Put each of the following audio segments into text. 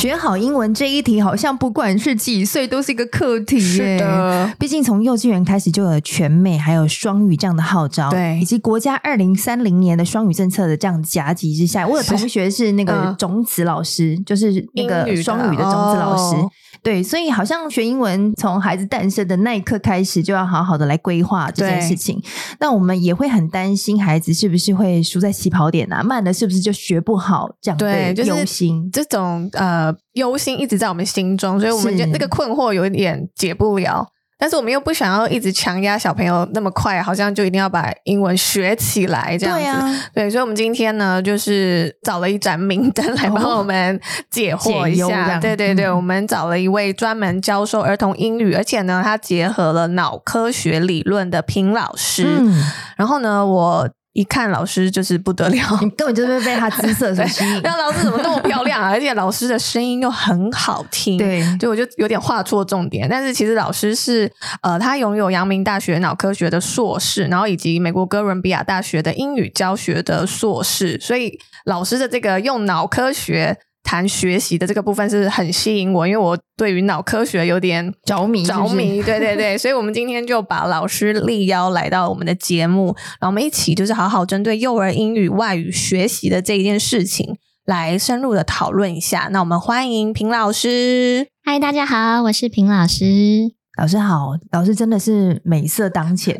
学好英文这一题，好像不管是几岁都是一个课题耶。是的，毕竟从幼稚园开始就有全美还有双语这样的号召，对，以及国家二零三零年的双语政策的这样夹击之下，我有同学是那个种子老师，嗯、就是那个双语的种子老师。对，所以好像学英文从孩子诞生的那一刻开始，就要好好的来规划这件事情。那我们也会很担心孩子是不是会输在起跑点啊？慢了是不是就学不好？这样对就，忧心、就是、这种呃忧心一直在我们心中，所以我们就那个困惑有一点解不了。但是我们又不想要一直强压小朋友那么快，好像就一定要把英文学起来这样子。对啊，对，所以我们今天呢，就是找了一盏明灯来帮我们解惑一下。对对对，我们找了一位专门教授儿童英语，而且呢，他结合了脑科学理论的平老师。嗯，然后呢，我。一看老师就是不得了，你根本就是被他姿色所吸引。那老师怎么那么漂亮啊？而且老师的声音又很好听，对，所以我就有点画错重点。但是其实老师是呃，他拥有阳明大学脑科学的硕士，然后以及美国哥伦比亚大学的英语教学的硕士，所以老师的这个用脑科学。谈学习的这个部分是很吸引我，因为我对于脑科学有点着迷，着迷，对对对，所以我们今天就把老师力邀来到我们的节目，然后我们一起就是好好针对幼儿英语外语学习的这一件事情来深入的讨论一下。那我们欢迎平老师。嗨，大家好，我是平老师。老师好，老师真的是美色当前。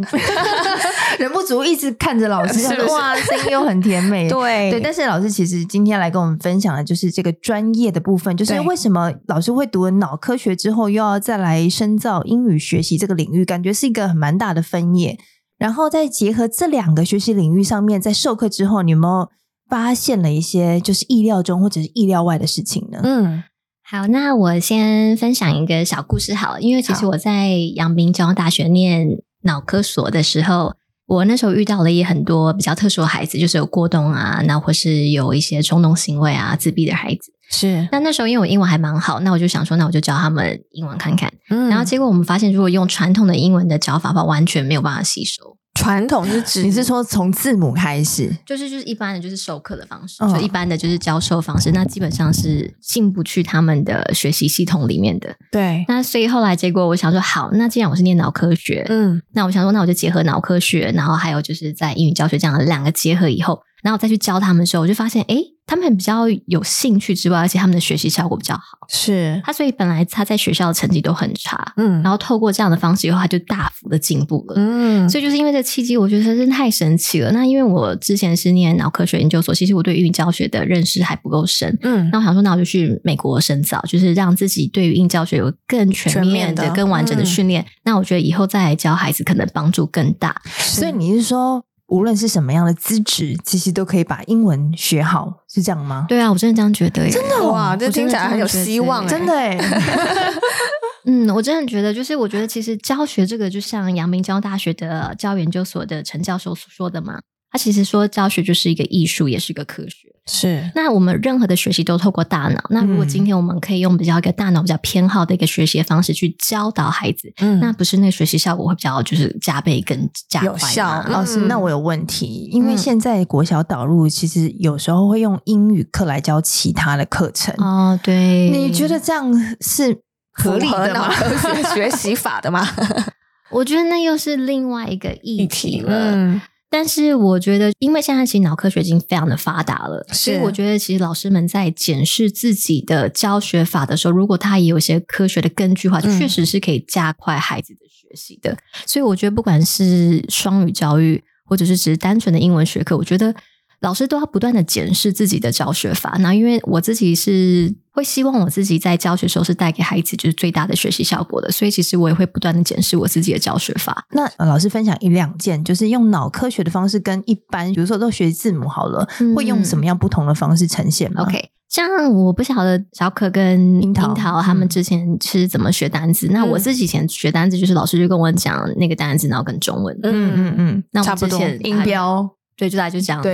忍不住一直看着老师，是是哇，声音又很甜美，对对。但是老师其实今天来跟我们分享的就是这个专业的部分，就是为什么老师会读了脑科学之后，又要再来深造英语学习这个领域，感觉是一个很蛮大的分野。然后再结合这两个学习领域上面，在授课之后，你有没有发现了一些就是意料中或者是意料外的事情呢？嗯，好，那我先分享一个小故事好了，因为其实我在阳明交通大学念脑科所的时候。我那时候遇到了也很多比较特殊的孩子，就是有过动啊，那或是有一些冲动行为啊、自闭的孩子。是，那那时候因为我英文还蛮好，那我就想说，那我就教他们英文看看。嗯，然后结果我们发现，如果用传统的英文的教法的话，完全没有办法吸收。传统是指 你是说从字母开始，就是就是一般的就是授课的方式，哦、就一般的就是教授方式，那基本上是进不去他们的学习系统里面的。对，那所以后来结果我想说，好，那既然我是念脑科学，嗯，那我想说，那我就结合脑科学，然后还有就是在英语教学这样的两个结合以后。然后我再去教他们的时候，我就发现，诶，他们比较有兴趣之外，而且他们的学习效果比较好。是他，所以本来他在学校的成绩都很差，嗯，然后透过这样的方式以后，他就大幅的进步了，嗯。所以就是因为这契机，我觉得真是太神奇了。那因为我之前是念脑科学研究所，其实我对英语教学的认识还不够深，嗯。那我想说，那我就去美国深造，就是让自己对于英语教学有更全面的、更完整的训练。嗯。那我觉得以后再来教孩子，可能帮助更大。所以你是说？无论是什么样的资质，其实都可以把英文学好，是这样吗？对啊，我真的这样觉得。真的哇，这听起来很有希望，真的哎。嗯，我真的觉得，就是我觉得，其实教学这个，就像阳明交通大学的教研究所的陈教授所说的嘛。他其实说教学就是一个艺术，也是一个科学。是。那我们任何的学习都透过大脑。那如果今天我们可以用比较一个大脑比较偏好的一个学习的方式去教导孩子，嗯，那不是那个学习效果会比较就是加倍更加有效。老师，那我有问题，因为现在国小导入其实有时候会用英语课来教其他的课程。哦，对。你觉得这样是合理的吗？学习法的吗？我觉得那又是另外一个议题了。嗯。但是我觉得，因为现在其实脑科学已经非常的发达了，所以我觉得其实老师们在检视自己的教学法的时候，如果他也有一些科学的根据的话，确实是可以加快孩子的学习的。所以我觉得，不管是双语教育，或者是只是单纯的英文学科，我觉得。老师都要不断的检视自己的教学法，那因为我自己是会希望我自己在教学的时候是带给孩子就是最大的学习效果的，所以其实我也会不断的检视我自己的教学法。那老师分享一两件，就是用脑科学的方式跟一般，比如说都学字母好了，嗯、会用什么样不同的方式呈现吗？OK，像我不晓得小可跟樱桃，樱桃他们之前是怎么学单词，嗯、那我自己以前学单词就是老师就跟我讲那个单词，然后跟中文，嗯嗯嗯，那我之前音标。对，就大概就这样子。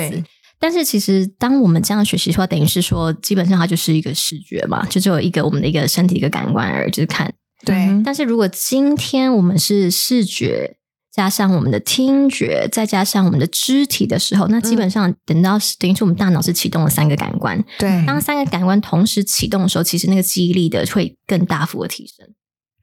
但是其实当我们这样学习的话，等于是说，基本上它就是一个视觉嘛，就只有一个我们的一个身体一个感官而已，就是看。对。但是如果今天我们是视觉加上我们的听觉，再加上我们的肢体的时候，那基本上等到等于是我们大脑是启动了三个感官。对。当三个感官同时启动的时候，其实那个记忆力的会更大幅的提升。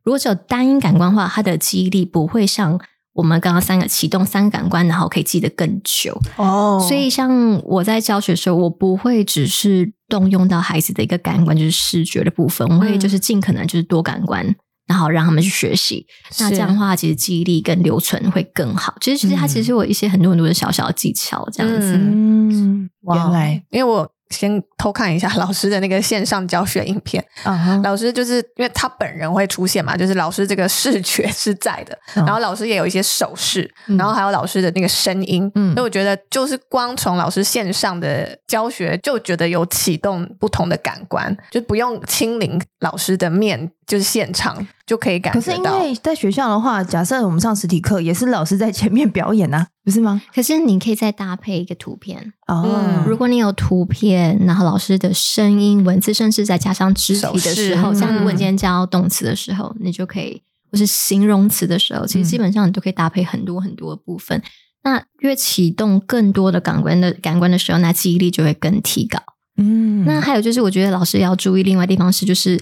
如果只有单一感官的话，它的记忆力不会像。我们刚刚三个启动三个感官，然后可以记得更久哦。所以像我在教学的时候，我不会只是动用到孩子的一个感官，就是视觉的部分，我会就是尽可能就是多感官，嗯、然后让他们去学习。那这样的话，其实记忆力跟留存会更好。其实其实它其实有一些很多很多的小小的技巧，这样子。嗯，原来因为我。先偷看一下老师的那个线上教学影片。Uh -huh. 老师就是因为他本人会出现嘛，就是老师这个视觉是在的，uh -huh. 然后老师也有一些手势，uh. 然后还有老师的那个声音。嗯、uh 所以我觉得就是光从老师线上的教学就觉得有启动不同的感官，就不用亲临老师的面，就是现场就可以感觉到。可是因为在学校的话，假设我们上实体课，也是老师在前面表演啊。不是吗？可是你可以再搭配一个图片哦。嗯，如果你有图片，然后老师的声音、文字，甚至再加上肢体的时候，像如果你今天教动词的时候，嗯，你就可以，或是形容词的时候，其实基本上你都可以搭配很多很多的部分。嗯，那越启动更多的感官的感官的时候，那记忆力就会更提高。嗯，那还有就是，我觉得老师要注意另外地方是，就是。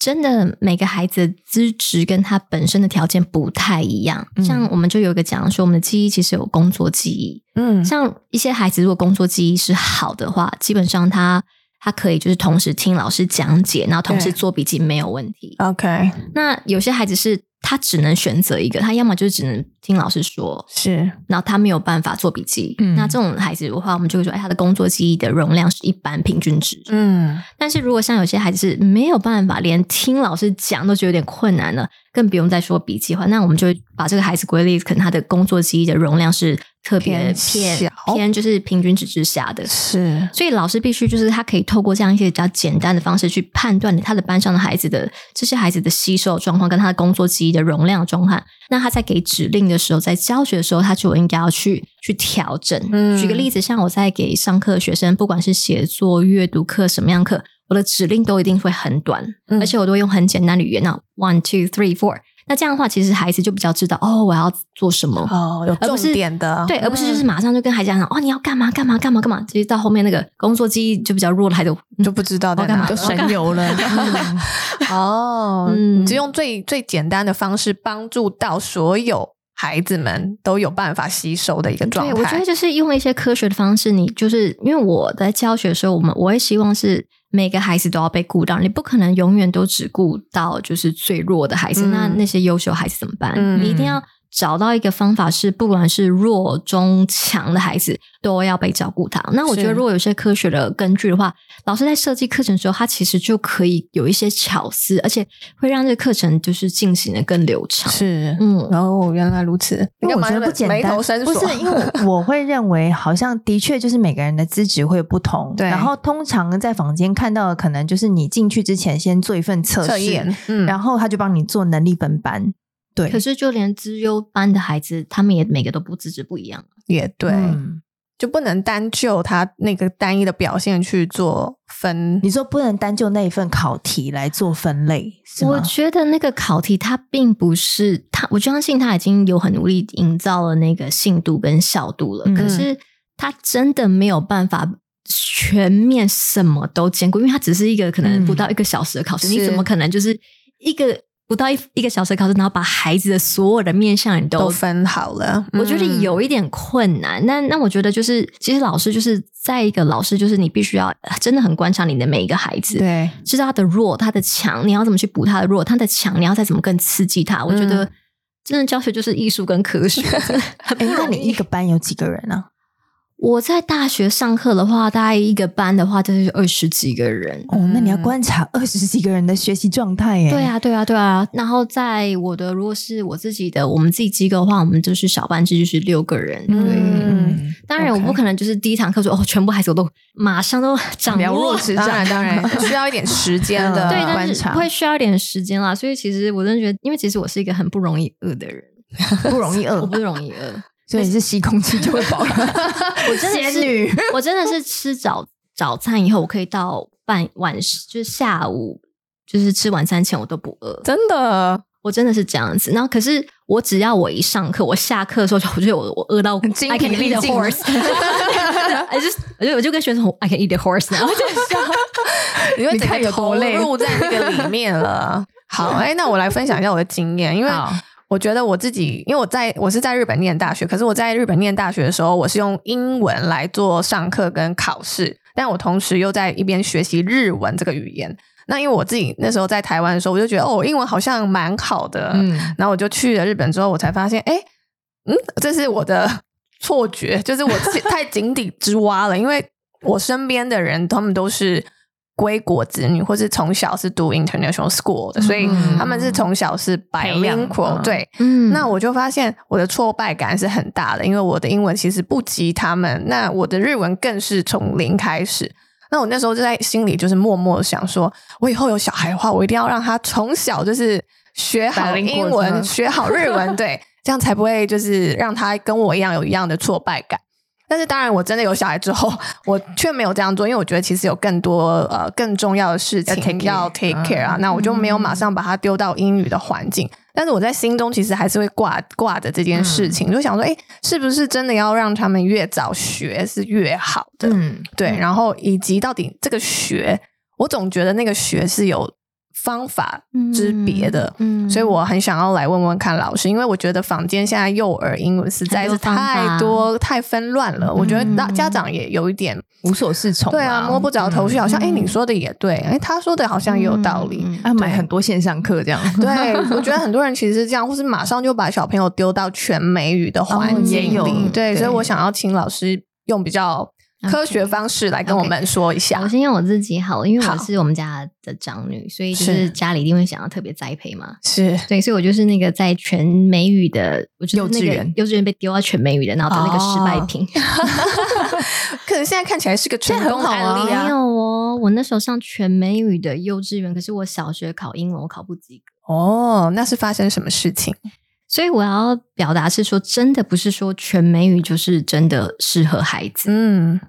真的，每个孩子的资质跟他本身的条件不太一样。嗯、像我们就有一个讲说，我们的记忆其实有工作记忆。嗯，像一些孩子如果工作记忆是好的话，基本上他他可以就是同时听老师讲解，然后同时做笔记没有问题。OK，那有些孩子是。他只能选择一个，他要么就是只能听老师说，是，然后他没有办法做笔记。嗯，那这种孩子的话，我们就会说，哎，他的工作记忆的容量是一般平均值。嗯，但是如果像有些孩子是没有办法，连听老师讲都觉得有点困难了，更不用再说笔记的话，那我们就会把这个孩子归类，可能他的工作记忆的容量是。特别偏偏，偏就是平均值之下的，是，所以老师必须就是他可以透过这样一些比较简单的方式去判断他的班上的孩子的这些孩子的吸收状况跟他的工作记忆的容量状况，那他在给指令的时候，在教学的时候，他就应该要去去调整。嗯，举个例子，像我在给上课的学生，不管是写作、阅读课什么样课，我的指令都一定会很短，嗯、而且我都会用很简单的语言，那 one two three four。那这样的话，其实孩子就比较知道哦，我要做什么哦，有重点的，对，而不是就是马上就跟孩子讲哦，你要干嘛干嘛干嘛干嘛。其实到后面那个工作记忆就比较弱了孩子就不知道在哪，就神游了。哦，嗯，只用最最简单的方式帮助到所有孩子们都有办法吸收的一个状态。对，我觉得就是用一些科学的方式，你就是因为我在教学的时候，我们我会希望是。每个孩子都要被顾到，你不可能永远都只顾到就是最弱的孩子。嗯、那那些优秀孩子怎么办？嗯、你一定要找到一个方法，是不管是弱、中、强的孩子都要被照顾他。那我觉得，如果有些科学的根据的话，老师在设计课程的时候，他其实就可以有一些巧思，而且会让这个课程就是进行的更流畅。是，嗯，然后、哦、原来如此，因为我觉得不简单。不是，因为我 会认为，好像的确就是每个人的资质会有不同。对，然后通常在坊间看到的，可能就是你进去之前先做一份测试，嗯，然后他就帮你做能力分班。对，可是就连资优班的孩子，他们也每个都不资质不一样。也对。嗯就不能单就他那个单一的表现去做分，你说不能单就那一份考题来做分类，我觉得那个考题它并不是他，我相信他已经有很努力营造了那个信度跟效度了，嗯、可是他真的没有办法全面什么都兼顾，因为他只是一个可能不到一个小时的考试，嗯、你怎么可能就是一个？不到一一个小时考试，然后把孩子的所有的面向你都，都分好了，我觉得有一点困难。那、嗯、那我觉得就是，其实老师就是在一个老师，就是你必须要真的很观察你的每一个孩子，对，知道他的弱，他的强，你要怎么去补他的弱，他的强，你要再怎么更刺激他。我觉得真的教学就是艺术跟科学，嗯、很不容易。那你一个班有几个人呢、啊？我在大学上课的话，大概一个班的话就是二十几个人。哦，那你要观察 二十几个人的学习状态耶。对啊，对啊，对啊。然后在我的如果是我自己的，我们自己机构的话，我们就是小班制，就是六个人。对，嗯。当然，我不可能就是第一堂课说哦，全部孩子我都马上都掌握。当然，当然需要一点时间的观察。对，但是会需要一点时间啦。所以其实我真的觉得，因为其实我是一个很不容易饿的人，不容易饿，我不容易饿。所以你是吸空气就会饱了。我真的是，我真的是吃早早餐以后，我可以到半晚就是下午，就是吃晚餐前我都不饿，真的。我真的是这样子，然后可是我只要我一上课，我下课的时候就我觉得我我饿到 I can eat horse，我就我就跟学生说 I can eat a horse，然后就笑，因为整个投入在那个里面了。好，哎，那我来分享一下我的经验，因为我觉得我自己，因为我在我是在日本念大学，可是我在日本念大学的时候，我是用英文来做上课跟考试，但我同时又在一边学习日文这个语言。那因为我自己那时候在台湾的时候，我就觉得哦，英文好像蛮好的，嗯，然后我就去了日本之后，我才发现，哎，嗯，这是我的 错觉，就是我太井底之蛙了，因为我身边的人他们都是归国子女，或是从小是读 international school 的，所以他们是从小是 bilingual，对，嗯，那我就发现我的挫败感是很大的，因为我的英文其实不及他们，那我的日文更是从零开始。那我那时候就在心里就是默默想说，我以后有小孩的话，我一定要让他从小就是学好英文，学好日文，对，这样才不会就是让他跟我一样有一样的挫败感。但是当然，我真的有小孩之后，我却没有这样做，因为我觉得其实有更多呃更重要的事情要 take care 啊，那我就没有马上把他丢到英语的环境。但是我在心中其实还是会挂挂着这件事情，就想说，哎，是不是真的要让他们越早学是越好的？嗯，对。然后以及到底这个学，我总觉得那个学是有。方法之别的，嗯，所以我很想要来问问看老师，因为我觉得坊间现在幼儿英文实在是太多太纷乱了，我觉得那家长也有一点无所适从，对啊，摸不着头绪，好像哎，你说的也对，哎，他说的好像也有道理，要买很多线上课这样，对，我觉得很多人其实是这样，或是马上就把小朋友丢到全美语的环境里，对，所以我想要请老师用比较。科学方式来跟我们说一下。Okay. Okay. 我先用我自己好了，因为我是我们家的长女，所以就是家里一定会想要特别栽培嘛。是对，所以我就是那个在全美语的，我就是那个幼稚园，幼稚园被丢到全美语的，然后的那个失败品。哦、可能现在看起来是个成功案例啊！没有哦，我那时候上全美语的幼稚园，可是我小学考英文我考不及格。哦，那是发生什么事情？所以我要表达是说，真的不是说全美语就是真的适合孩子。嗯。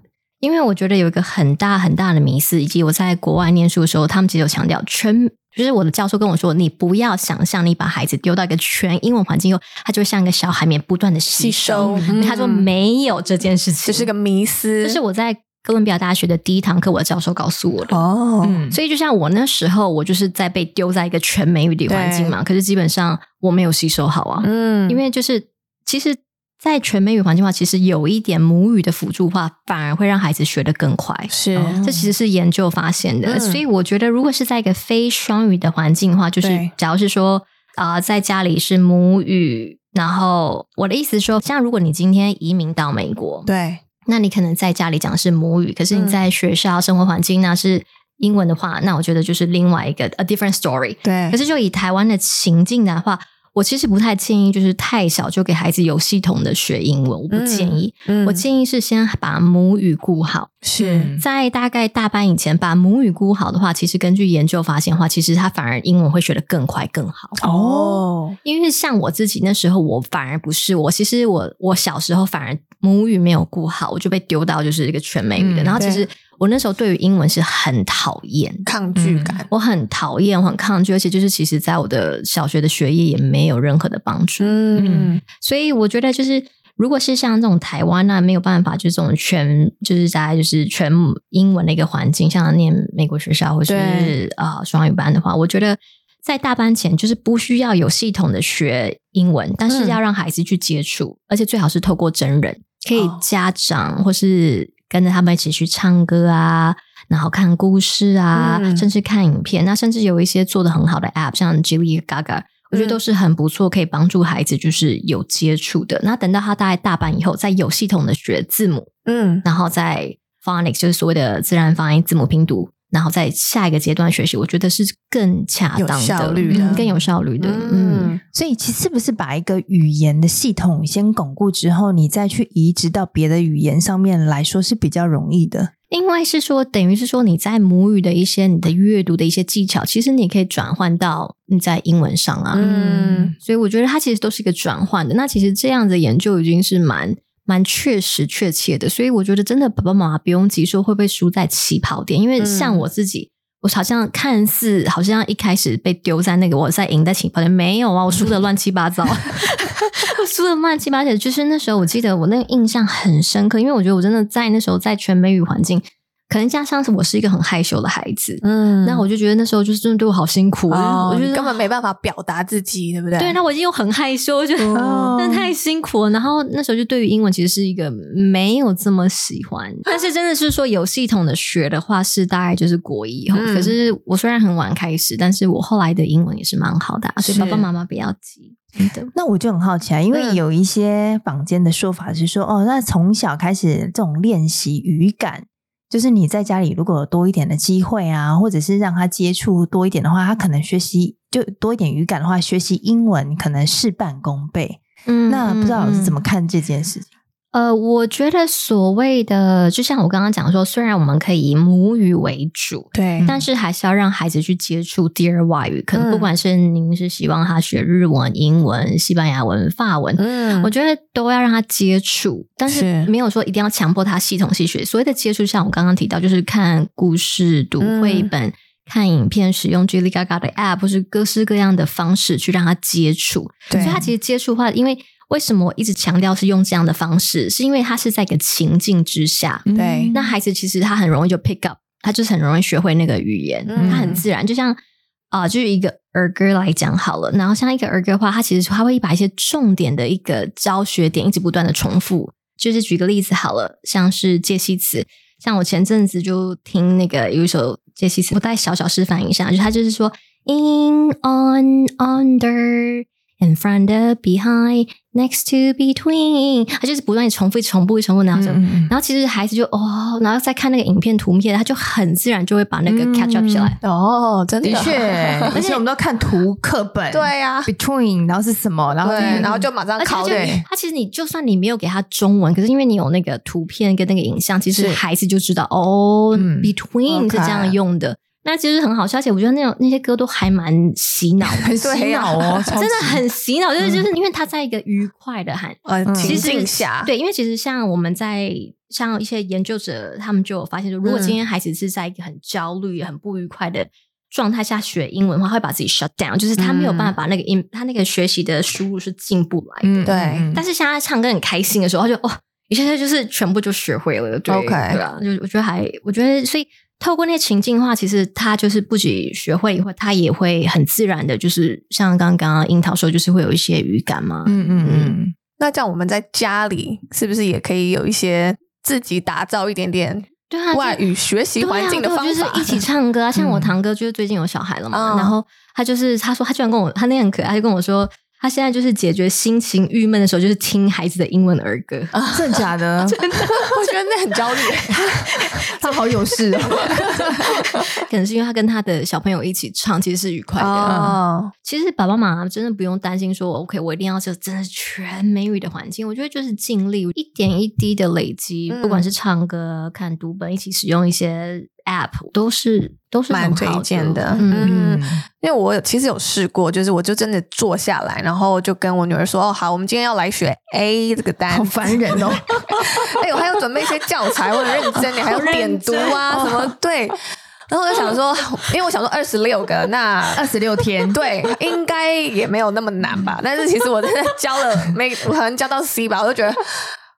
因为我觉得有一个很大很大的迷思，以及我在国外念书的时候，他们其实有强调全，就是我的教授跟我说，你不要想象你把孩子丢到一个全英文环境后，他就像一个小海绵不断的吸收。吸收嗯、他说没有这件事情，这是个迷思。这是我在哥伦比亚大学的第一堂课，我的教授告诉我的。哦，嗯、所以就像我那时候，我就是在被丢在一个全美语的环境嘛，可是基本上我没有吸收好啊。嗯，因为就是其实。在全美语环境化，其实有一点母语的辅助化，反而会让孩子学得更快。是，这其实是研究发现的。嗯、所以我觉得，如果是在一个非双语的环境的话，就是假如是说啊、呃，在家里是母语，然后我的意思是说，像如果你今天移民到美国，对，那你可能在家里讲的是母语，可是你在学校生活环境那是英文的话，那我觉得就是另外一个 a different story。对，可是就以台湾的情境的话。我其实不太建议，就是太小就给孩子有系统的学英文，我不建议。嗯嗯、我建议是先把母语顾好。是在大概大班以前把母语顾好的话，其实根据研究发现的话，其实他反而英文会学得更快更好。哦，因为像我自己那时候，我反而不是我，其实我我小时候反而母语没有顾好，我就被丢到就是一个全美语的，嗯、然后其实。我那时候对于英文是很讨厌、抗拒感，嗯、我很讨厌，我很抗拒，而且就是其实在我的小学的学业也没有任何的帮助。嗯，嗯，所以我觉得就是，如果是像这种台湾那没有办法，就是这种全就是在就是全英文的一个环境，像念美国学校或是啊对双语班的话，我觉得在大班前就是不需要有系统的学英文，但是要让孩子去接触，嗯、而且最好是透过真人，可以家长或是。跟着他们一起去唱歌啊，然后看故事啊，嗯、甚至看影片。那甚至有一些做的很好的 App，像 Jilly Gaga，我觉得都是很不错，可以帮助孩子就是有接触的。那等到他大概大班以后，再有系统的学字母，嗯，然后再 Phonics 就是所谓的自然发音字母拼读，然后在下一个阶段学习，我觉得是更恰当的、有效率的、嗯、更有效率的。嗯，嗯，所以其实是不是把一个语言的系统先巩固之后，你再去移植到别的语言上面来说是比较容易的？因为是说，等于是说你在母语的一些你的阅读的一些技巧，其实你可以转换到你在英文上啊。嗯，所以我觉得它其实都是一个转换的。那其实这样的研究已经是蛮蛮确实确切的。所以我觉得真的爸爸妈妈不用急说会不会输在起跑点，因为像我自己。嗯我好像看似好像一开始被丢在那个我在赢在起跑点，没有啊，我输的乱七八糟，我输的乱七八糟。就是那时候我记得我那个印象很深刻，因为我觉得我真的在那时候在全美语环境。可能加上是我是一个很害羞的孩子，嗯，那我就觉得那时候就是真的对我好辛苦，哦、我觉得根本没办法表达自己，对不对？对，那我已经又很害羞，我觉得、哦、真的太辛苦了。然后那时候就对于英文其实是一个没有这么喜欢，但是真的是说有系统的学的话，是大概就是国一以后。嗯、可是我虽然很晚开始，但是我后来的英文也是蛮好的、啊，所以爸爸妈妈不要急。是 那我就很好奇啊，因为有一些坊间的说法是说，哦，那从小开始这种练习语感。就是你在家里如果有多一点的机会啊，或者是让他接触多一点的话，他可能学习就多一点语感的话，学习英文可能事半功倍。嗯，那不知道老师怎么看这件事情？呃，我觉得所谓的，就像我刚刚讲说，虽然我们可以以母语为主，对，但是还是要让孩子去接触第二外语。可能不管是您是希望他学日文、英文、西班牙文、法文，嗯，我觉得都要让他接触，但是没有说一定要强迫他系统性学。所谓的接触，像我刚刚提到，就是看故事、读绘本、嗯、看影片、使用 Jilly Gaga 的 App，或是各式各样的方式去让他接触。对，所以他其实接触的话，因为。为什么我一直强调是用这样的方式？是因为他是在一个情境之下，对，那孩子其实他很容易就 pick up，他就是很容易学会那个语言，嗯、他很自然。就像啊、呃，就是一个儿歌来讲好了，然后像一个儿歌的话，它其实他会把一些重点的一个教学点一直不断的重复。就是举个例子好了，像是介系词，像我前阵子就听那个有一首介系词，我再小小示范一下，就他就是说 in on under。In front of, behind, next to, between，他就是不断重复、重复、重复那样子。然后其实孩子就哦，然后再看那个影片图片，他就很自然就会把那个 catch up 起来。哦，真的，的确，而且我们都看图课本。对呀，between，然后是什么？然后然后就马上考。对，他其实你就算你没有给他中文，可是因为你有那个图片跟那个影像，其实孩子就知道哦，between 是这样用的。那其实很好笑，而且我觉得那种那些歌都还蛮洗脑，很洗脑哦，真的很洗脑，就是就是因为他在一个愉快的喊呃情境下，对，因为其实像我们在像一些研究者，他们就有发现说，如果今天孩子是在一个很焦虑、很不愉快的状态下学英文的话，会把自己 shut down，就是他没有办法把那个音，他那个学习的输入是进不来的。对，但是像他唱歌很开心的时候，他就哦，一下下就是全部就学会了。对，OK，对啊，就我觉得还，我觉得所以。透过那些情境的话，其实他就是不仅学会以后，他也会很自然的，就是像刚刚樱桃说，就是会有一些语感嘛。嗯嗯嗯。那这样我们在家里是不是也可以有一些自己打造一点点对啊外语学习环境的方法？就是一起唱歌啊，像我堂哥就是最近有小孩了嘛，然后他就是他说他居然跟我他那样很可爱，他就跟我说。他现在就是解决心情郁闷的时候，就是听孩子的英文儿歌。啊，真的假的？真的，我觉得那很焦虑。他好有事哦。可能是因为他跟他的小朋友一起唱，其实是愉快的。哦，其实爸爸妈妈真的不用担心说，OK，我一定要是真的全美语的环境。我觉得就是尽力一点一滴的累积，嗯、不管是唱歌、看读本，一起使用一些。App 都是都是蛮推荐的，嗯，因为我其实有试过，就是我就真的坐下来，然后就跟我女儿说：“哦，好，我们今天要来学 A 这个单。”好烦人哦！哎呦，还要准备一些教材，我很认真，你 还要点读啊什么？对。然后我就想说，因为我想说二十六个，那 二十六天，对，应该也没有那么难吧？但是其实我真的教了没，我可能教到 C 吧，我就觉得。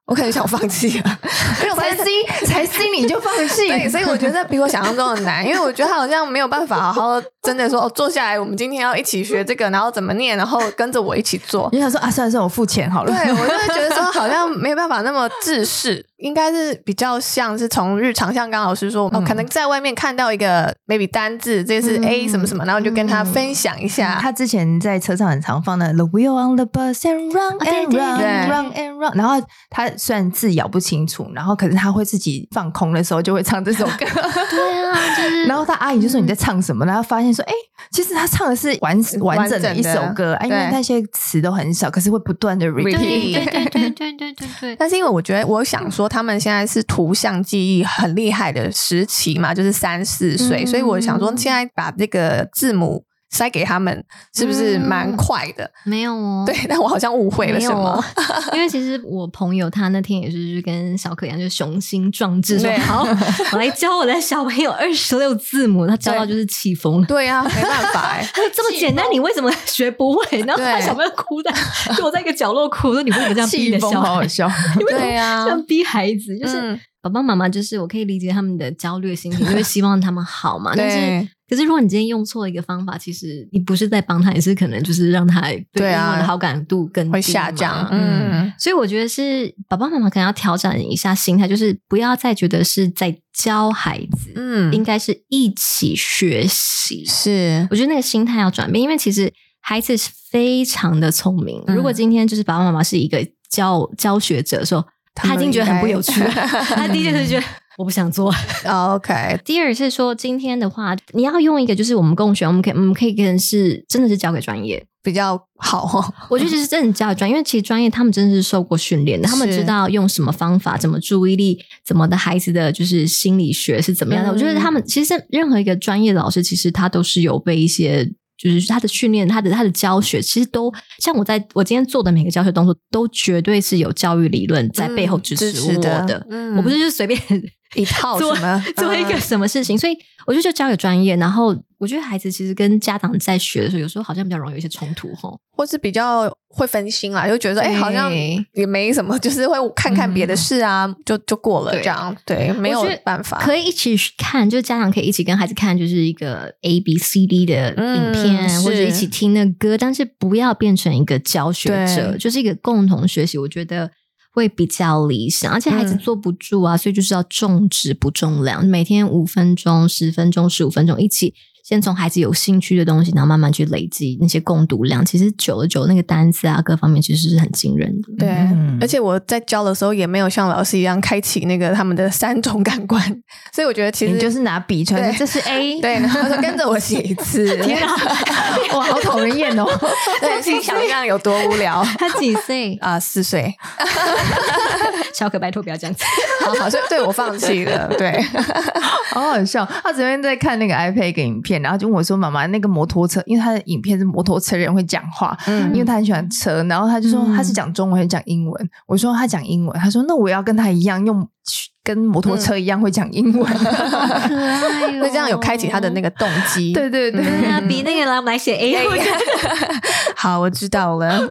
我可能想放弃了 才心 才心你就放弃，对，所以我觉得比我想象中的难，因为我觉得他好像没有办法好好真的说哦，坐下来，我们今天要一起学这个，然后怎么念，然后跟着我一起做。你想说啊，算了算了，我付钱好了。对，我就会觉得说好像没有办法那么制式，应该是比较像是从日常，像刚刚老师说，我们可能在外面看到一个 maybe 单字，这是 A 什么什么，然后就跟他分享一下。他之前在车上很常放的 The wheel on the bus and run and run run and run，然后他。虽然字咬不清楚，然后可是他会自己放空的时候就会唱这首歌。对啊，就是。然后他阿姨就说你在唱什么？然后发现说，哎，其实他唱的是完完整的一首歌，哎因为那些词都很少，可是会不断的 repeat。对对对对对对对。但是因为我觉得，我想说，他们现在是图像记忆很厉害的时期嘛，就是三四岁，所以我想说，现在把这个字母。塞给他们是不是蛮快的？嗯、没有哦，对，但我好像误会了什么？哦、因为其实我朋友他那天也是跟小可一样，就是雄心壮志说好，我来教我的小朋友二十六字母，他教到就是气疯了。对啊，没办法哎，这么简单，你为什么学不会？然后他小朋友哭的，就我在一个角落哭，说你为什么这样逼的小孩？好好笑，对啊，这样逼孩子，就是、嗯、爸爸妈妈就是我可以理解他们的焦虑心情，因为希望他们好嘛，但是。可是，如果你今天用错了一个方法，其实你不是在帮他，也是可能就是让他对英文的好感度更低会下降。嗯，所以我觉得是爸爸妈妈可能要调整一下心态，就是不要再觉得是在教孩子，嗯，应该是一起学习。是，我觉得那个心态要转变，因为其实孩子是非常的聪明。嗯、如果今天就是爸爸妈妈是一个教教学者的时候，他已经觉得很不有趣，他第一件事觉得。我不想做。OK。第二是说，今天的话，你要用一个，就是我们共学，我们可以，我们可以跟是真的是交给专业比较好哦。我觉得就是真的交给专业，因为其实专业他们真的是受过训练的，他们知道用什么方法，怎么注意力，怎么的孩子的就是心理学是怎么样的。嗯、我觉得他们其实任何一个专业的老师，其实他都是有被一些。就是他的训练，他的他的教学，其实都像我在我今天做的每个教学动作，都绝对是有教育理论在背后支持我的。嗯、我不是就随便一套什么 做做一个什么事情，嗯、所以我觉得就交给专业，然后。我觉得孩子其实跟家长在学的时候，有时候好像比较容易有一些冲突吼，或是比较会分心啦，就觉得说，哎、欸，好像也没什么，就是会看看别的事啊，嗯、就就过了这样。对，对，没有办法，可以一起看，就是家长可以一起跟孩子看，就是一个 A B C D 的影片，嗯、或者一起听那歌，但是不要变成一个教学者，就是一个共同学习。我觉得。会比较理想，而且孩子坐不住啊，嗯、所以就是要重质不重量，每天五分钟、十分钟、十五分钟一起。先从孩子有兴趣的东西，然后慢慢去累积那些共读量。其实久了久，那个单词啊，各方面其实是很惊人的。对，嗯、而且我在教的时候也没有像老师一样开启那个他们的三种感官，所以我觉得其实你就是拿笔出来，这是 A，对，然后说跟着我写一次。天啊，哇，好讨人厌哦！对，心想象有多无聊。他几岁啊？四岁。小可，拜托不要这样子。好，好，所以对我放弃了。对，好好笑。他昨天在看那个 iPad 一个影片。然后就问我说：“妈妈，那个摩托车，因为他的影片是摩托车人会讲话，嗯，因为他很喜欢车，然后他就说他是讲中文还是讲英文？嗯、我说他讲英文，他说那我要跟他一样用跟摩托车一样会讲英文，嗯、会这样有开启他的那个动机。对对对，嗯、比那个来来写 A。好，我知道了。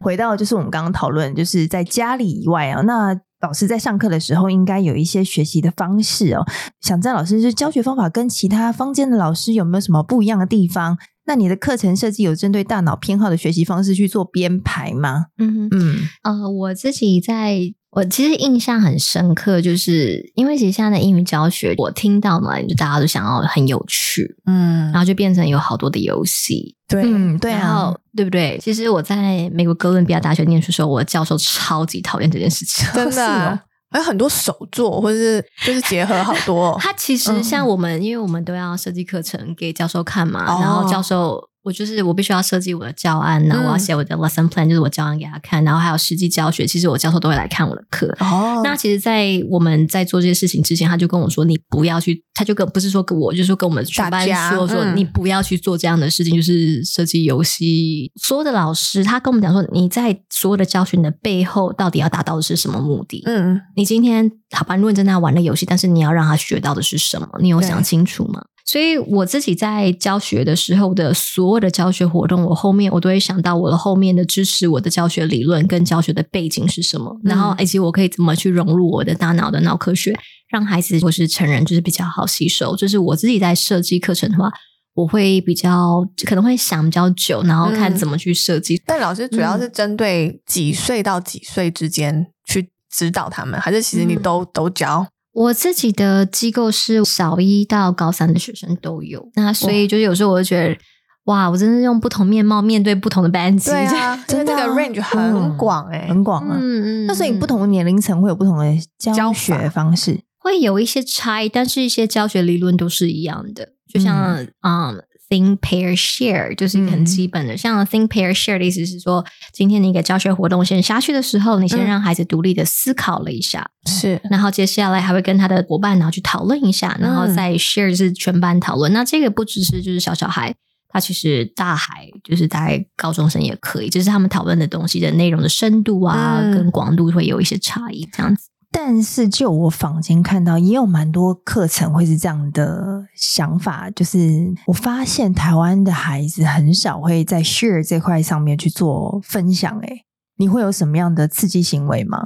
回到就是我们刚刚讨论，就是在家里以外啊，那。老师在上课的时候应该有一些学习的方式哦。想知道老师就是教学方法跟其他坊间的老师有没有什么不一样的地方？那你的课程设计有针对大脑偏好的学习方式去做编排吗？嗯嗯呃，我自己在我其实印象很深刻，就是因为其实现在的英语教学，我听到嘛，就大家都想要很有趣，嗯，然后就变成有好多的游戏。对，嗯，对啊，对不对？其实我在美国哥伦比亚大学念书的时候，我的教授超级讨厌这件事情，真的，还有很多手作，或者是就是结合好多。他其实像我们，因为我们都要设计课程给教授看嘛，然后教授。我就是我必须要设计我的教案，然后我要写我的 lesson plan，就是我教案给他看，然后还有实际教学。其实我教授都会来看我的课。哦，那其实，在我们在做这些事情之前，他就跟我说：“你不要去。”他就跟不是说跟我，就是说跟我们全班说说，你不要去做这样的事情，就是设计游戏。所有的老师他跟我们讲说，你在所有的教学的背后，到底要达到的是什么目的？嗯，你今天好吧，论真的要玩的游戏，但是你要让他学到的是什么？你有想清楚吗？所以我自己在教学的时候的所有的教学活动，我后面我都会想到我的后面的支持我的教学理论跟教学的背景是什么，然后以及我可以怎么去融入我的大脑的脑科学，让孩子或是成人就是比较好吸收。就是我自己在设计课程的话，我会比较可能会想比较久，然后看怎么去设计。但老师主要是针对几岁到几岁之间去指导他们，还是其实你都都教？我自己的机构是小一到高三的学生都有，那所以就有时候我就觉得，哇，我真的用不同面貌面对不同的班级，对啊，真的这个 range 很广哎、欸，很广啊。嗯嗯，那所以不同的年龄层会有不同的教学方式，会有一些差异，但是一些教学理论都是一样的，就像嗯。Think pair share，就是一个很基本的。嗯、像 think pair share 的意思是说，今天的一个教学活动先下去的时候，你先让孩子独立的思考了一下，是、嗯，然后接下来还会跟他的伙伴然后去讨论一下，然后再 share 是全班讨论。嗯、那这个不只是就是小小孩。他其实大孩就是大概高中生也可以，就是他们讨论的东西的内容的深度啊，嗯、跟广度会有一些差异这样子。但是就我坊间看到，也有蛮多课程会是这样的想法，就是我发现台湾的孩子很少会在 share 这块上面去做分享。诶，你会有什么样的刺激行为吗？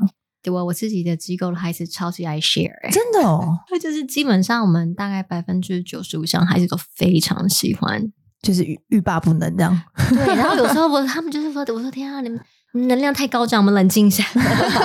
对我我自己的机构的孩子超级爱 share，真的哦，就是基本上我们大概百分之九十五以上孩子都非常喜欢。就是欲欲罢不能这样，对。然后有时候我他们就是说，我说天啊，你们能量太高涨，我们冷静一下。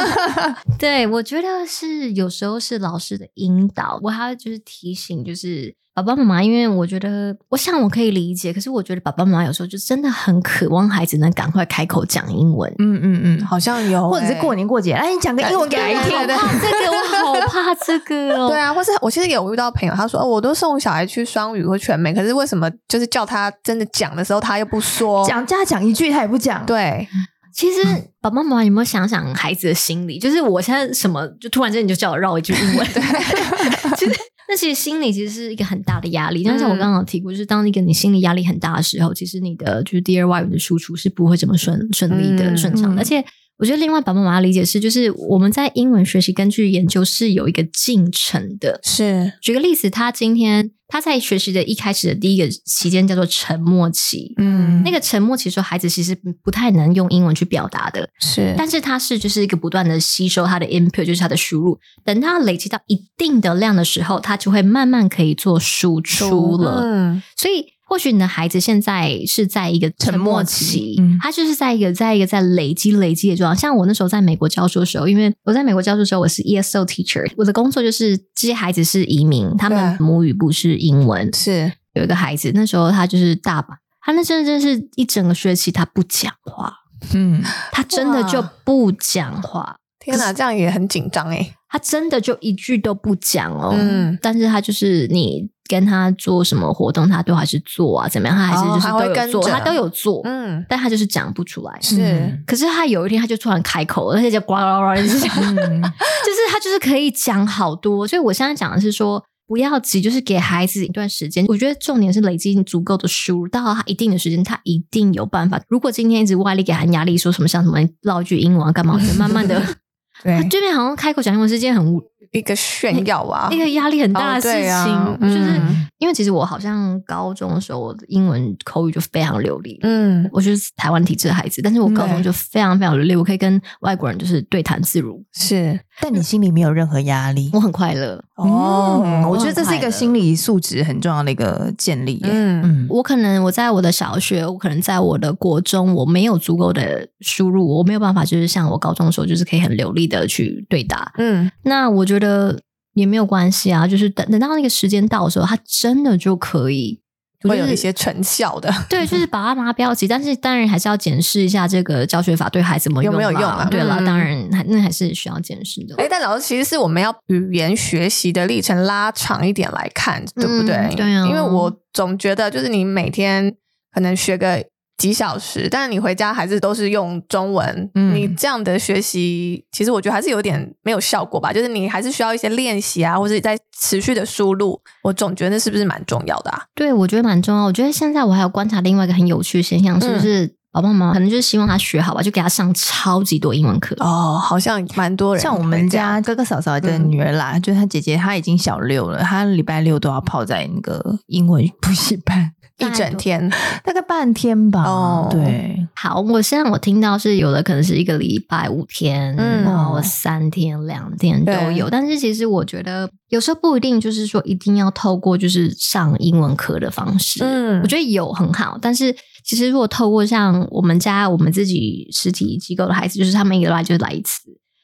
对，我觉得是有时候是老师的引导，我还要就是提醒，就是。爸爸妈妈，因为我觉得，我想我可以理解，可是我觉得爸爸妈妈有时候就真的很渴望孩子能赶快开口讲英文。嗯嗯嗯，好像有，或者是过年过节，哎，你讲个英文给孩子听。我怕这个，我好怕这个哦。对啊，或是我其实有遇到朋友，他说哦，我都送小孩去双语或全美，可是为什么就是叫他真的讲的时候，他又不说？讲加讲一句，他也不讲。对，其实爸爸妈妈有没有想想孩子的心理？就是我现在什么，就突然间你就叫我绕一句英文，对，其实。那其实心理其实是一个很大的压力，但是我刚刚提过，就是当一个你心理压力很大的时候，其实你的就是第二外语的输出是不会这么顺顺利的顺畅的，而且。我觉得另外爸爸妈妈理解是，就是我们在英文学习，根据研究是有一个进程的。是，举个例子，他今天他在学习的一开始的第一个期间叫做沉默期。嗯，那个沉默期说孩子其实不太能用英文去表达的。是，但是他是就是一个不断的吸收他的 input，就是他的输入。等他累积到一定的量的时候，他就会慢慢可以做输出了。嗯，所以。或许你的孩子现在是在一个沉默期，他就是在一个在一个在累积累积的状态。像我那时候在美国教书的时候，因为我在美国教书的时候，我是 ESL teacher，我的工作就是这些孩子是移民，他们母语不是英文。是有一个孩子，那时候他就是大吧，他那真的真是一整个学期他不讲话，嗯，他真的就不讲话。天哪，这样也很紧张诶，他真的就一句都不讲哦，嗯，但是他就是你。跟他做什么活动，他都还是做啊，怎么样？他还是就是都有做，哦、他，他都有做，嗯，但他就是讲不出来。是，可是他有一天他就突然开口了，而且就呱啦呱啦，就是 就是他就是可以讲好多。所以我现在讲的是说，不要急，就是给孩子一段时间。我觉得重点是累积足够的输入，到他一定的时间，他一定有办法。如果今天一直外力给他压力，说什么像什么绕句英文干嘛，就慢慢的，对，对面好像开口讲英文是件很无。一个炫耀啊，一个压力很大的事情，哦啊嗯、就是因为其实我好像高中的时候，我的英文口语就非常流利。嗯，我就是台湾体制的孩子，但是我高中就非常非常流利，我可以跟外国人就是对谈自如。是，但你心里没有任何压力，我很快乐。哦，嗯、我觉得这是一个心理素质很重要的一个建立。嗯嗯，我可能我在我的小学，我可能在我的国中，我没有足够的输入，我没有办法就是像我高中的时候，就是可以很流利的去对答。嗯，那我觉得。也没有关系啊，就是等等到那个时间到的时候，他真的就可以、就是、会有一些成效的。对，就是爸爸妈妈不要急，但是当然还是要检视一下这个教学法对孩子有没有用啊？对了，当然还那还是需要检视的。哎，但老师其实是我们要语言学习的历程拉长一点来看，对不对？嗯、对啊，因为我总觉得就是你每天可能学个。几小时，但是你回家还是都是用中文，嗯、你这样的学习，其实我觉得还是有点没有效果吧。就是你还是需要一些练习啊，或者在持续的输入。我总觉得那是不是蛮重要的啊？对，我觉得蛮重要。我觉得现在我还有观察另外一个很有趣的现象，是不是爸爸妈妈可能就是希望他学好吧，就给他上超级多英文课哦，好像蛮多人。像我们家哥哥嫂嫂的女儿啦，嗯、就是他姐姐，她已经小六了，她礼拜六都要泡在那个英文补习班。一整天，大概半天吧。哦，对，好，我现在我听到是有的，可能是一个礼拜五天，嗯，然后三天、两天都有。但是其实我觉得有时候不一定，就是说一定要透过就是上英文课的方式。嗯，我觉得有很好，但是其实如果透过像我们家我们自己实体机构的孩子，就是他们一个礼拜就来一次，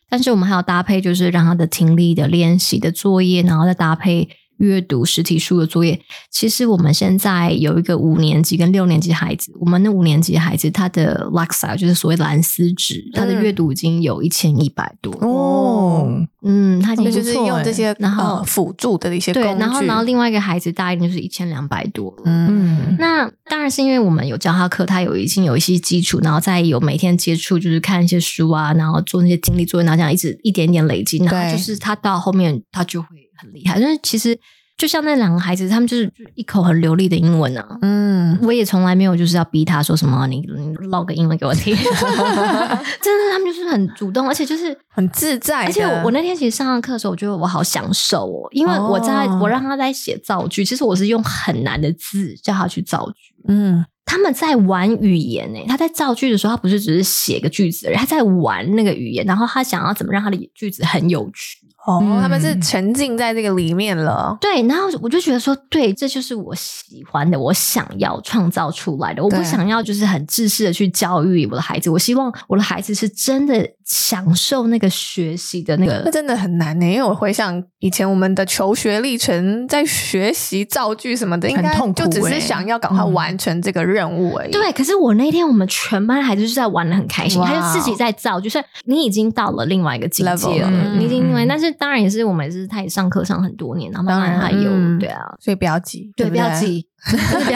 但是我们还要搭配就是让他的听力的练习的作业，然后再搭配。阅读实体书的作业。其实我们现在有一个五年级跟六年级孩子，我们那五年级孩子他的 Lexa 就是所谓的蓝思值，他的阅读已经有一千一百多哦。嗯，他就是用这些然后辅助的一些工具。对，然后然后另外一个孩子大一点就是一千两百多。嗯，那当然是因为我们有教他课，他有已经有一些基础，然后再有每天接触，就是看一些书啊，然后做那些听力作业，然后这样一直一点点累积，然后就是他到后面他就会很厉害。但是其实。就像那两个孩子，他们就是一口很流利的英文啊。嗯，我也从来没有就是要逼他说什么，你你唠个英文给我听。真的，他们就是很主动，而且就是很自在。而且我我那天其实上课的时候，我觉得我好享受哦，因为我在、哦、我让他在写造句，其实我是用很难的字叫他去造句。嗯，他们在玩语言呢，他在造句的时候，他不是只是写个句子而已，他在玩那个语言，然后他想要怎么让他的句子很有趣。哦，他们是沉浸在这个里面了。对，然后我就觉得说，对，这就是我喜欢的，我想要创造出来的。我不想要就是很自私的去教育我的孩子，我希望我的孩子是真的享受那个学习的那个。那真的很难呢，因为我回想以前我们的求学历程，在学习造句什么的，应该就只是想要赶快完成这个任务而已。对，可是我那天我们全班孩子就是在玩的很开心，他就自己在造，就是你已经到了另外一个境界了，你已经因为但是。当然也是，我们也是，他也上课上很多年，然后慢慢他有、嗯、对啊，所以不要急，对，不要急。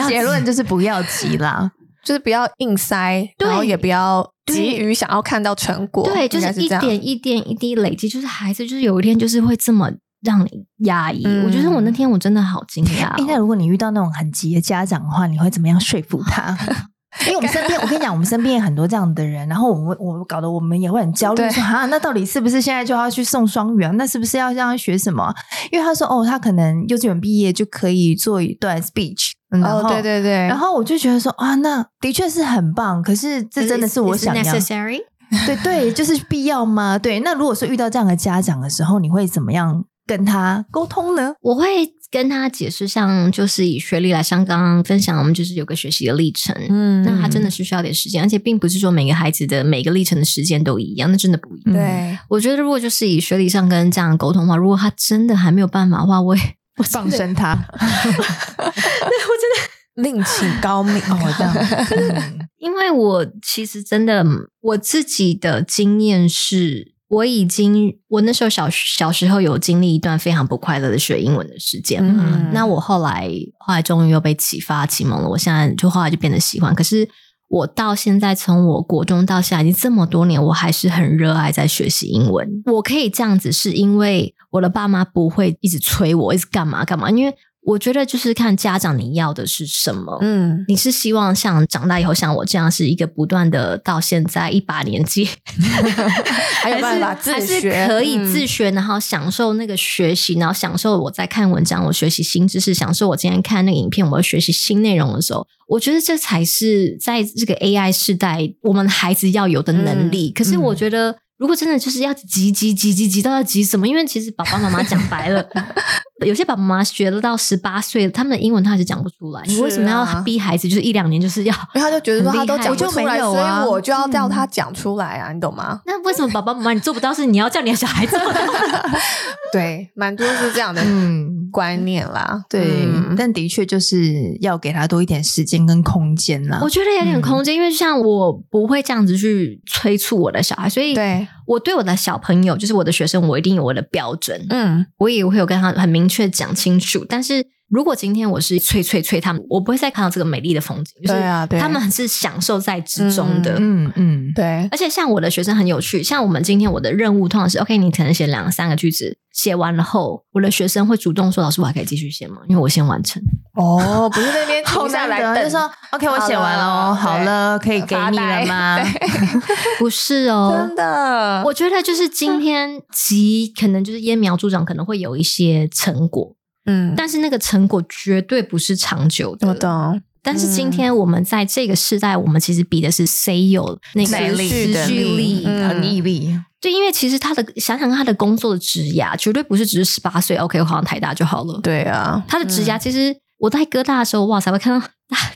结论就是不要急啦，就是不要硬塞，然后也不要急于想要看到成果。对，就是一点一点一滴累积，就是孩子就是有一天就是会这么让你压抑。嗯、我觉得我那天我真的好惊讶、哦。那如果你遇到那种很急的家长的话，你会怎么样说服他？因为我们身边，我跟你讲，我们身边有很多这样的人，然后我们我们搞得我们也会很焦虑，说啊，那到底是不是现在就要去送双语啊？那是不是要让他学什么？因为他说哦，他可能幼稚园毕业就可以做一段 speech，哦、对对对，然后我就觉得说啊，那的确是很棒，可是这真的是我想要，necessary？对对，就是必要吗？对，那如果说遇到这样的家长的时候，你会怎么样跟他沟通呢？我会。跟他解释，像就是以学历来，像刚刚分享，我们就是有个学习的历程，嗯，那他真的是需要点时间，而且并不是说每个孩子的每个历程的时间都一样，那真的不一样。对，我觉得如果就是以学历上跟家长沟通的话，如果他真的还没有办法的话，我也我放生他，对，我真的 另请高明哦，这样，因为我其实真的我自己的经验是。我已经，我那时候小小时候有经历一段非常不快乐的学英文的时间嘛。嗯、那我后来后来终于又被启发启蒙了，我现在就后来就变得喜欢。可是我到现在，从我国中到现在已经这么多年，我还是很热爱在学习英文。我可以这样子，是因为我的爸妈不会一直催我，一直干嘛干嘛，因为。我觉得就是看家长你要的是什么，嗯，你是希望像长大以后像我这样是一个不断的到现在一把年纪，还有办法自学，可以自学，然后享受那个学习，然后享受我在看文章，我学习新知识，享受我今天看那个影片，我要学习新内容的时候，我觉得这才是在这个 AI 时代我们孩子要有的能力。可是我觉得。如果真的就是要急急急急急到要急什么？因为其实爸爸妈妈讲白了，有些爸爸妈妈学了到十八岁，他们的英文他还是讲不出来。你为什么要逼孩子？就是一两年就是要？因为他就觉得说他都讲不出来，所以我就要叫他讲出来啊！你懂吗？那为什么爸爸妈妈你做不到？是你要叫你的小孩做到？对，蛮多是这样的观念啦。对，但的确就是要给他多一点时间跟空间啦。我觉得有点空间，因为像我不会这样子去催促我的小孩，所以对。我对我的小朋友，就是我的学生，我一定有我的标准。嗯，我也会有跟他很明确讲清楚。但是如果今天我是催催催他们，我不会再看到这个美丽的风景。对啊，对，他们是享受在之中的。嗯嗯，对。而且像我的学生很有趣，像我们今天我的任务通常是，OK，你可能写两三个句子。写完了后，我的学生会主动说：“老师，我还可以继续写吗？因为我先完成。”哦，不是那边停下来 等，就说：“OK，我写完了哦，好了，可以给你了吗？” 不是哦，真的，我觉得就是今天急，可能就是揠苗助长，可能会有一些成果，嗯，但是那个成果绝对不是长久的。我懂。但是今天我们在这个时代，我们其实比的是谁有那个持续力、和毅力。对，因为其实他的想想他的工作的职涯，绝对不是只是十八岁，OK，我考上台大就好了。对啊，他的职涯其实我在哥大的时候，哇塞，我看到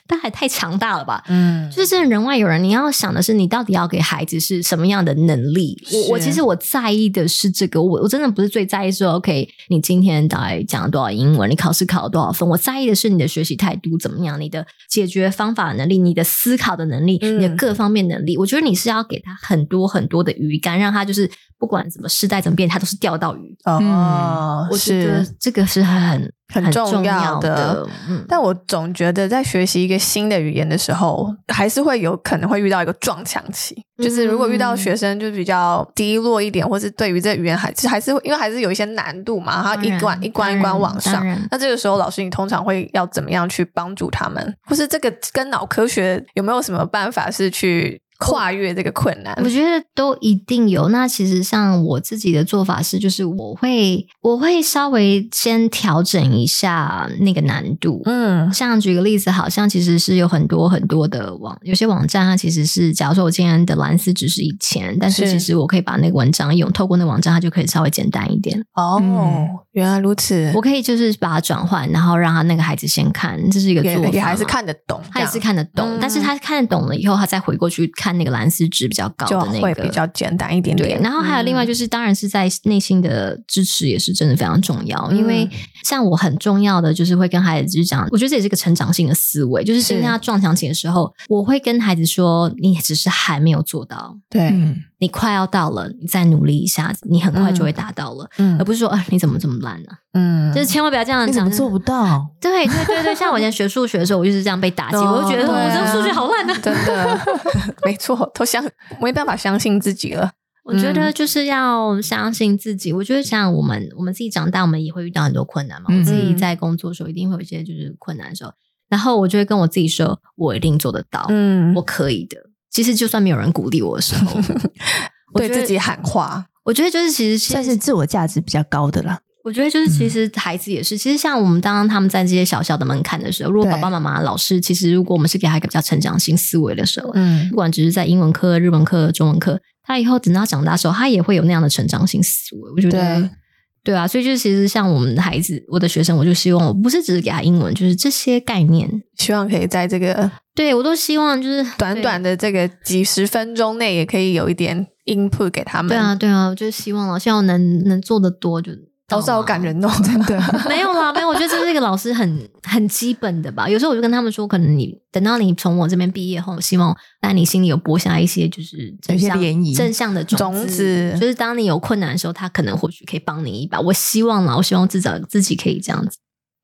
但还太强大了吧？嗯，就是真的人外有人，你要想的是，你到底要给孩子是什么样的能力？我我其实我在意的是这个，我我真的不是最在意说，OK，你今天大概讲了多少英文，你考试考了多少分？我在意的是你的学习态度怎么样，你的解决方法能力，你的思考的能力，嗯、你的各方面能力。我觉得你是要给他很多很多的鱼竿，让他就是。不管怎么时代怎么变，他都是钓到鱼。哦，嗯、我觉得这个是很很重要的。嗯，但我总觉得在学习一个新的语言的时候，还是会有可能会遇到一个撞墙期。嗯、就是如果遇到学生就比较低落一点，或是对于这语言还是还是会因为还是有一些难度嘛，然后一关一关一关往上。那这个时候，老师你通常会要怎么样去帮助他们？或是这个跟脑科学有没有什么办法是去？跨越这个困难，我觉得都一定有。那其实像我自己的做法是，就是我会我会稍微先调整一下那个难度。嗯，像举个例子，好像其实是有很多很多的网，有些网站它其实是，假如说我今天的蓝丝只是一千，但是其实我可以把那个文章用透过那个网站，它就可以稍微简单一点。哦，嗯、原来如此。我可以就是把它转换，然后让他那个孩子先看，这是一个做法，也还是看得懂，他也是看得懂，嗯、但是他看得懂了以后，他再回过去看。看那个蓝丝值比较高的那个，会比较简单一点点。对，然后还有另外就是，当然是在内心的支持也是真的非常重要。嗯、因为像我很重要的就是会跟孩子就是讲，我觉得这也是个成长性的思维。就是今天他撞墙期的时候，我会跟孩子说：“你只是还没有做到，对、嗯、你快要到了，你再努力一下子，你很快就会达到了。嗯”而不是说：“啊，你怎么这么烂呢、啊？”嗯，就是千万不要这样讲，你怎么做不到？对对对对，像我以前学数学的时候，我就是这样被打击，哦、我就觉得、啊、我这个数学好烂啊，真的。没错，都相没办法相信自己了。我觉得就是要相信自己。嗯、我觉得像我们，我们自己长大，我们也会遇到很多困难嘛。嗯、我自己在工作的时候，一定会有一些就是困难的时候，然后我就会跟我自己说，我一定做得到，嗯，我可以的。其实就算没有人鼓励我的时候，对自己喊话，我觉得就是其实算是自我价值比较高的啦。我觉得就是，其实孩子也是。嗯、其实像我们当他们在这些小小的门槛的时候，如果爸爸妈妈、老师，其实如果我们是给他一个比较成长性思维的时候，嗯，不管只是在英文课、日文课、中文课，他以后等到长大的时候，他也会有那样的成长性思维。我觉得，对，啊，所以就是其实像我们的孩子，我的学生，我就希望我不是只是给他英文，就是这些概念，希望可以在这个，对我都希望就是短短的这个几十分钟内，也可以有一点 input 给他们。对啊，对啊，我就希望了，希望能能做的多就。老师好感人哦，真的 没有啦，没有。我觉得这是一个老师很 很基本的吧。有时候我就跟他们说，可能你等到你从我这边毕业后，希望在你心里有播下一些就是正向正向的种子，种子就是当你有困难的时候，他可能或许可以帮你一把。我希望啦，我希望至少自己可以这样子。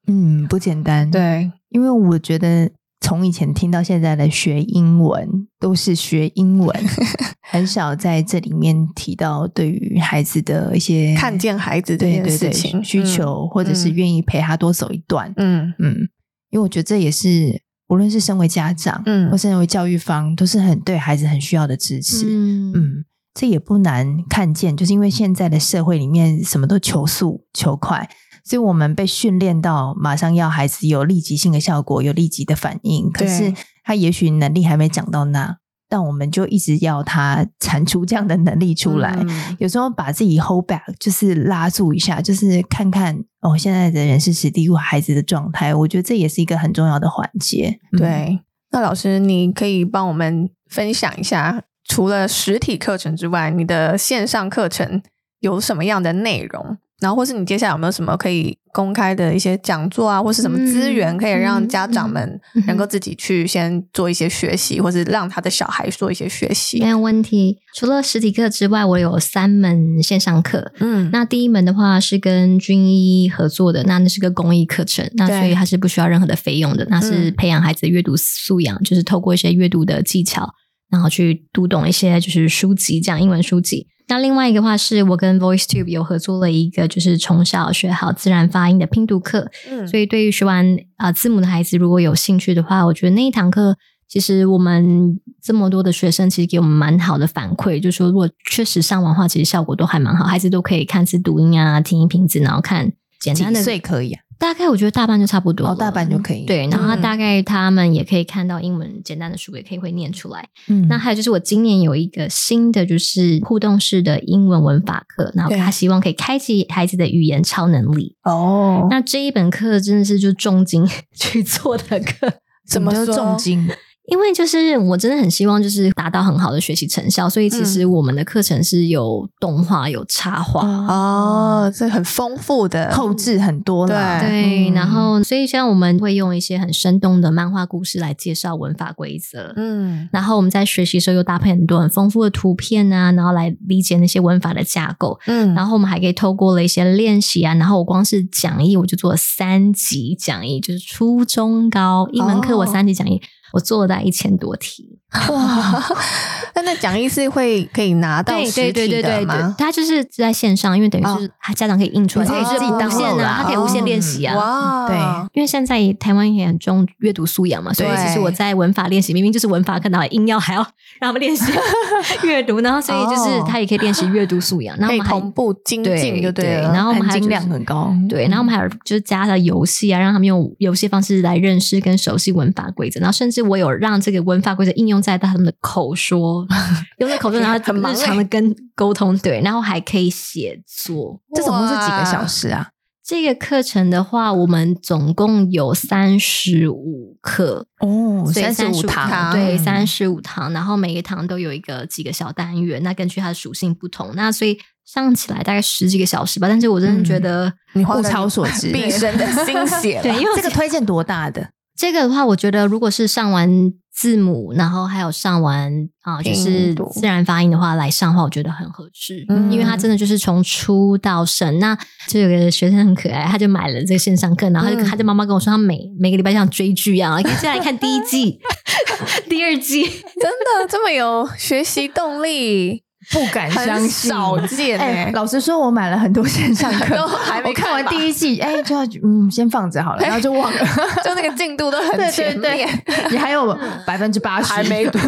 嗯，不简单。对，因为我觉得。从以前听到现在的学英文都是学英文，很少在这里面提到对于孩子的一些看见孩子这件事情需求，嗯、或者是愿意陪他多走一段。嗯嗯，因为我觉得这也是无论是身为家长，嗯，或身为教育方，都是很对孩子很需要的支持。嗯嗯，这也不难看见，就是因为现在的社会里面什么都求速求快。所以我们被训练到马上要孩子有立即性的效果，有立即的反应。可是他也许能力还没长到那，但我们就一直要他产出这样的能力出来。嗯、有时候把自己 hold back，就是拉住一下，就是看看哦，现在的人事时地物孩子的状态。我觉得这也是一个很重要的环节。对，那老师，你可以帮我们分享一下，除了实体课程之外，你的线上课程有什么样的内容？然后，或是你接下来有没有什么可以公开的一些讲座啊，或是什么资源，可以让家长们能够自己去先做一些学习，或是让他的小孩做一些学习？没有问题。除了实体课之外，我有三门线上课。嗯，那第一门的话是跟军医合作的，那那是个公益课程，那所以它是不需要任何的费用的。那是培养孩子的阅读素养，就是透过一些阅读的技巧，然后去读懂一些就是书籍，这样英文书籍。那另外一个话是我跟 VoiceTube 有合作了一个，就是从小学好自然发音的拼读课。嗯，所以对于学完啊、呃、字母的孩子，如果有兴趣的话，我觉得那一堂课其实我们这么多的学生其实给我们蛮好的反馈，就是说如果确实上完的话，其实效果都还蛮好，孩子都可以看字读音啊，听音拼字，然后看简单的。几岁可以啊？大概我觉得大半就差不多，哦，大半就可以。对，然后大概他们也可以看到英文简单的书，也可以会念出来。嗯，那还有就是我今年有一个新的就是互动式的英文文法课，然后他希望可以开启孩子的语言超能力。哦，那这一本课真的是就重金 去做的课。怎么说重金？因为就是我真的很希望就是达到很好的学习成效，所以其实我们的课程是有动画、有插画。哦，这很丰富的，后置很多了。对，对嗯、然后所以像我们会用一些很生动的漫画故事来介绍文法规则，嗯，然后我们在学习的时候又搭配很多很丰富的图片啊，然后来理解那些文法的架构，嗯，然后我们还可以透过了一些练习啊，然后我光是讲义我就做了三级讲义，就是初中高一门课我三级讲义。哦我做了大概一千多题。哇！那那讲义是会可以拿到实体的吗？他就是在线上，因为等于是家长可以印出来，可以自己当线啊，他可以无限练习啊。哇！对，因为现在台湾也很重阅读素养嘛，所以其实我在文法练习，明明就是文法课，然后硬要还要让他们练习 阅读，然后所以就是他也可以练习阅读素养，然后我们还同步精进，就对。然后我们还精量很高，对。然后我们还有就是加了游戏啊，让他们用游戏方式来认识跟熟悉文法规则，然后甚至我有让这个文法规则应用。在他们的口说，用在口说，然后很日常的跟沟通，对，然后还可以写作，这总共是几个小时啊？这个课程的话，我们总共有三十五课。哦，三十五堂，对，三十五堂，然后每一堂都有一个几个小单元，那根据它的属性不同，那所以上起来大概十几个小时吧。但是我真的觉得你物超所值，毕生的心血，对，因为这个推荐多大的？这个的话，我觉得如果是上完字母，然后还有上完啊，就是自然发音的话来上的话，我觉得很合适，嗯、因为他真的就是从初到深。那就有个学生很可爱，他就买了这个线上课，然后他就他就妈妈跟我说，他每每个礼拜像追剧一样，可以再来看第一季、第二季，真的这么有学习动力。不敢相信，少见哎！老实说，我买了很多线上课，都还没看完第一季，哎，就要嗯，先放着好了，然后就忘了，就那个进度都很前面，你还有百分之八十还没读。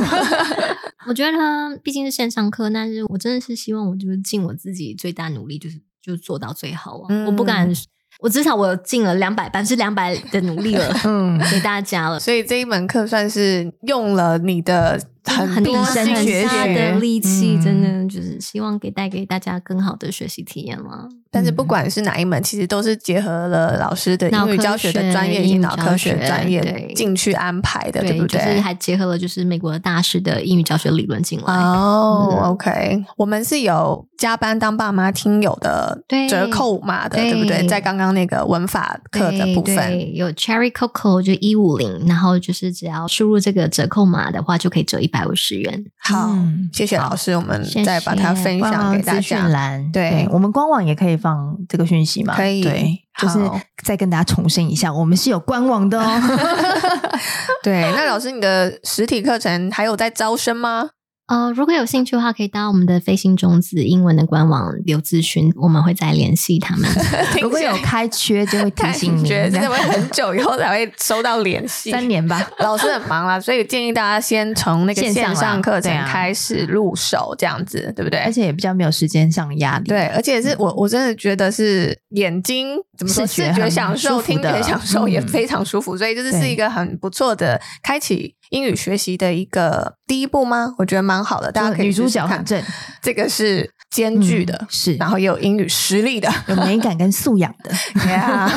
我觉得他毕竟是线上课，但是我真的是希望我就是尽我自己最大努力，就是就做到最好啊！我不敢。我至少我尽了两百，百分之两百的努力了，嗯，给大家了。所以这一门课算是用了你的很多很大的力气，真的就是希望给带给大家更好的学习体验了。但是不管是哪一门，其实都是结合了老师的英语教学的专业以及脑科学专业进去安排的，对不对？就是还结合了就是美国的大师的英语教学理论进来。哦，OK，我们是有加班当爸妈听友的折扣码的，对不对？在刚刚那个文法课的部分，有 Cherry Coco 就一五零，然后就是只要输入这个折扣码的话，就可以折一百五十元。好，谢谢老师，我们再把它分享给大家。对，我们官网也可以。放这个讯息嘛？可以，对，就是再跟大家重申一下，我们是有官网的哦。对，那老师，你的实体课程还有在招生吗？呃，如果有兴趣的话，可以到我们的飞行种子英文的官网留咨询，我们会再联系他们。如果有开缺，就会提醒你。觉得会很久以后才会收到联系，三年吧。老师很忙啦，所以建议大家先从那个线上课程开始入手，这样子对不对？而且也比较没有时间上压力。对，而且是我我真的觉得是眼睛怎么说，视觉享受、听觉享受也非常舒服，所以就是是一个很不错的开启。英语学习的一个第一步吗？我觉得蛮好的，大家可以看。女主角很正，这个是兼具的，嗯、是，然后也有英语实力的，有美感跟素养的。Yeah.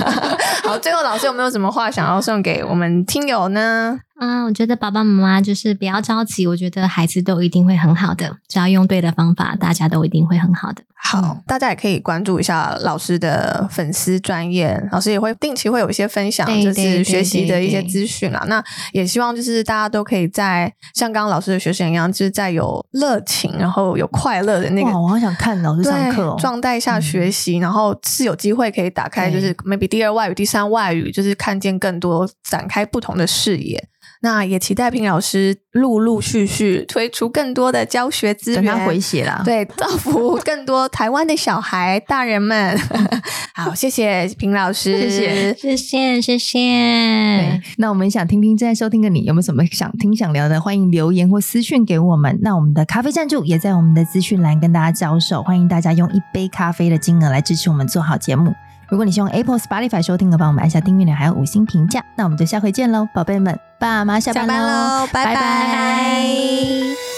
好，最后老师有没有什么话想要送给我们听友呢？嗯，我觉得爸爸妈妈就是不要着急，我觉得孩子都一定会很好的，只要用对的方法，大家都一定会很好的。好，嗯、大家也可以关注一下老师的粉丝专业，老师也会定期会有一些分享，就是学习的一些资讯啊。那也希望就是大家都可以在像刚刚老师的学生一样，就是在有热情，然后有快乐的那个，我好想看老师上课哦，状态下学习，嗯、然后是有机会可以打开，就是 maybe 第二外语、第三外语，就是看见更多，展开不同的视野。那也期待平老师陆陆续续推出更多的教学资源，等他回血啦，对，造福更多台湾的小孩、大人们。好，谢谢平老师，谢谢，谢谢，谢谢。那我们想听听正在收听的你有没有什么想听想聊的，欢迎留言或私讯给我们。那我们的咖啡赞助也在我们的资讯栏跟大家交手，欢迎大家用一杯咖啡的金额来支持我们做好节目。如果你希望 Apple、Spotify 收听的，帮我们按下订阅钮，还有五星评价。那我们就下回见喽，宝贝们，爸妈下班喽，拜拜。拜拜。